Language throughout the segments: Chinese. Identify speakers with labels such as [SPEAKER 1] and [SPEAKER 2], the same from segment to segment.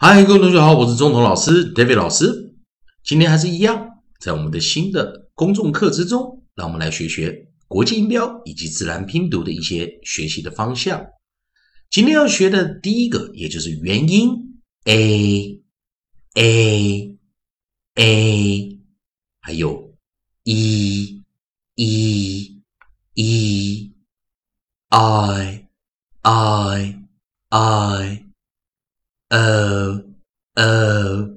[SPEAKER 1] 嗨，各位同学好，我是中童老师 David 老师。今天还是一样，在我们的新的公众课之中，让我们来学学国际音标以及自然拼读的一些学习的方向。今天要学的第一个，也就是元音 a a a，还有 e e e i i i。呃呃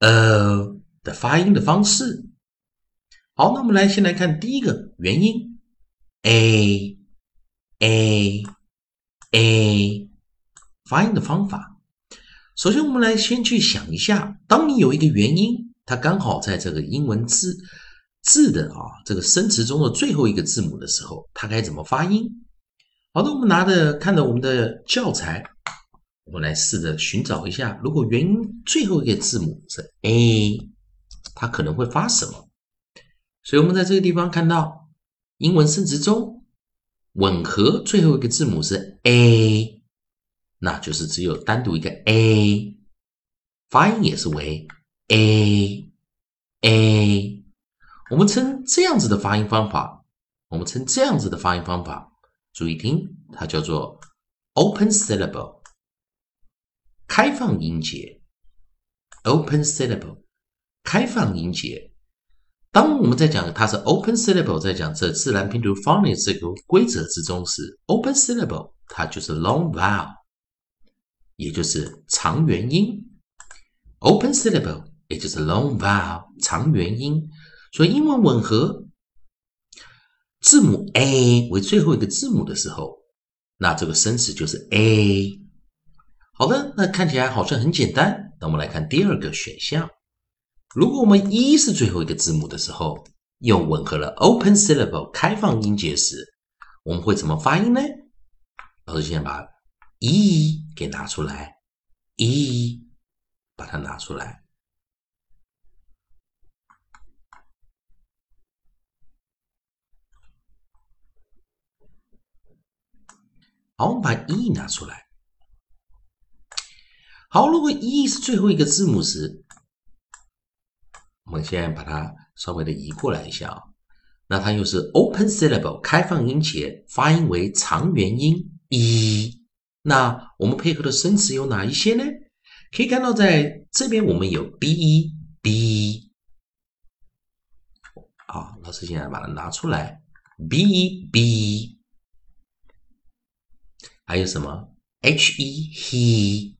[SPEAKER 1] 呃的发音的方式。好，那我们来先来看第一个元音 a a a 发音的方法。首先，我们来先去想一下，当你有一个元音，它刚好在这个英文字字的啊这个生词中的最后一个字母的时候，它该怎么发音？好的，我们拿着看着我们的教材。我们来试着寻找一下，如果元音最后一个字母是 a，它可能会发什么？所以，我们在这个地方看到英文生词中吻合最后一个字母是 a，那就是只有单独一个 a，发音也是为 a a。我们称这样子的发音方法，我们称这样子的发音方法，注意听，它叫做 open syllable。开放音节，open syllable，开放音节。当我们在讲它是 open syllable，在讲这自然拼读 phonics 这个规则之中时，open syllable 它就是 long vowel，也就是长元音。open syllable 也就是 long vowel 长元音。所以英文吻合字母 a 为最后一个字母的时候，那这个生词就是 a。好的，那看起来好像很简单。那我们来看第二个选项。如果我们一是最后一个字母的时候，又吻合了 open syllable 开放音节时，我们会怎么发音呢？老师先把 e 给拿出来，e 把它拿出来。好，我们把 e 拿出来。好，如果 e 是最后一个字母时，我们现在把它稍微的移过来一下啊，那它又是 open syllable 开放音节，发音为长元音 e。那我们配合的生词有哪一些呢？可以看到在这边我们有 “b e b e”，好，老师现在把它拿出来，“b e b e”，还有什么 h e he。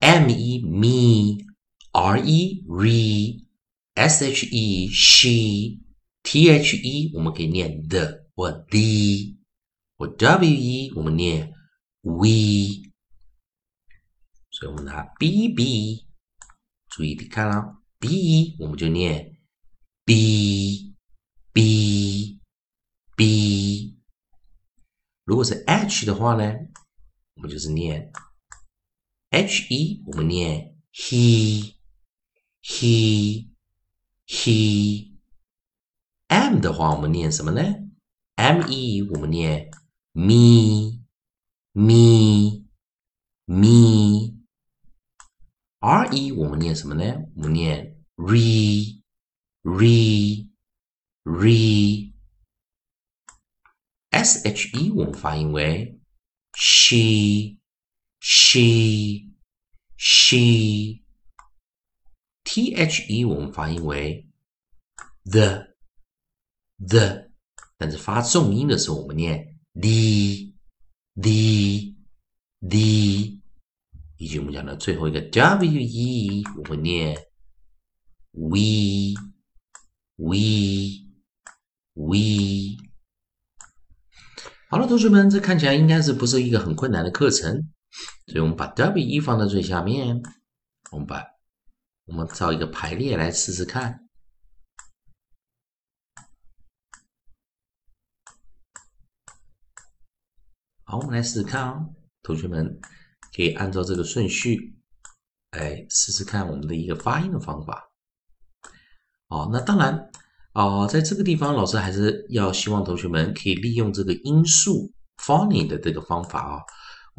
[SPEAKER 1] M e me r e re s h e she t h e 我们可以念 the 或 the 或 w e 我们念 we，所以我们拿 b b，注意看啊 b 我们就念 b b b，如果是 h 的话呢，我们就是念。H e 我们念 he he he m 的话我们念什么呢？m e 我们念 me me me r e 我们念什么呢？我们念 re re re s h e 我们发音为 she she she t h e 我们发音为 the the，但是发重音的时候我们念 the the the，以及我们讲的最后一个 w e 我们念 we we we。好了，同学们，这看起来应该是不是一个很困难的课程。所以我们把 W E 放在最下面，我们把我们造一个排列来试试看。好，我们来试试看哦，同学们可以按照这个顺序来试试看我们的一个发音的方法。哦，那当然啊，在这个地方，老师还是要希望同学们可以利用这个音素 phony 的这个方法啊。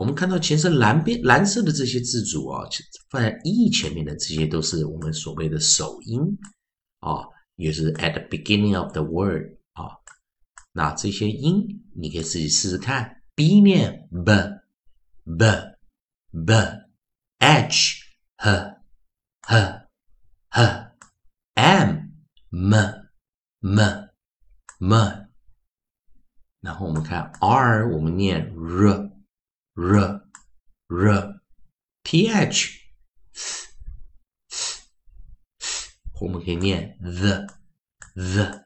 [SPEAKER 1] 我们看到前身蓝边蓝色的这些字组啊，放在 e 前面的这些都是我们所谓的首音啊，也是 at the beginning of the word 啊。那这些音你可以自己试试看，b 念 b b b h h h h m m m m，然后我们看 r，我们念 r。R r t h，我们可以念 the the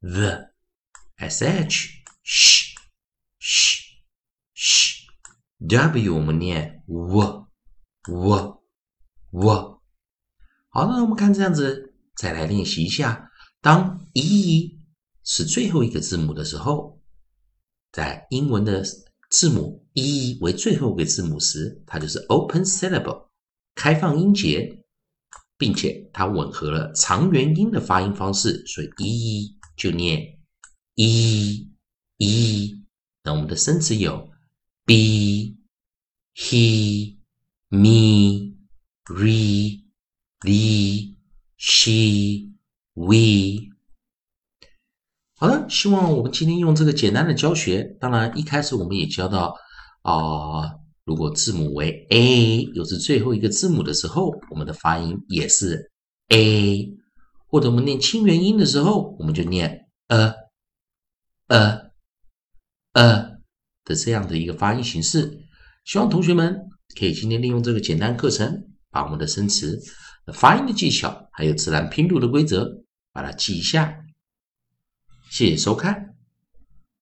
[SPEAKER 1] the s h sh sh sh w 我们念 w w w 好，那我们看这样子，再来练习一下。当 e 是最后一个字母的时候，在英文的。字母 e 为最后一个字母时，它就是 open syllable 开放音节，并且它吻合了长元音的发音方式，所以 e 就念 e e。那我们的生词有 be he me re the she we。好的，希望我们今天用这个简单的教学。当然，一开始我们也教到啊，如果字母为 a，又是最后一个字母的时候，我们的发音也是 a。或者我们念清元音的时候，我们就念 a a a 的这样的一个发音形式。希望同学们可以今天利用这个简单课程，把我们的生词发音的技巧，还有自然拼读的规则，把它记一下。谢谢收看。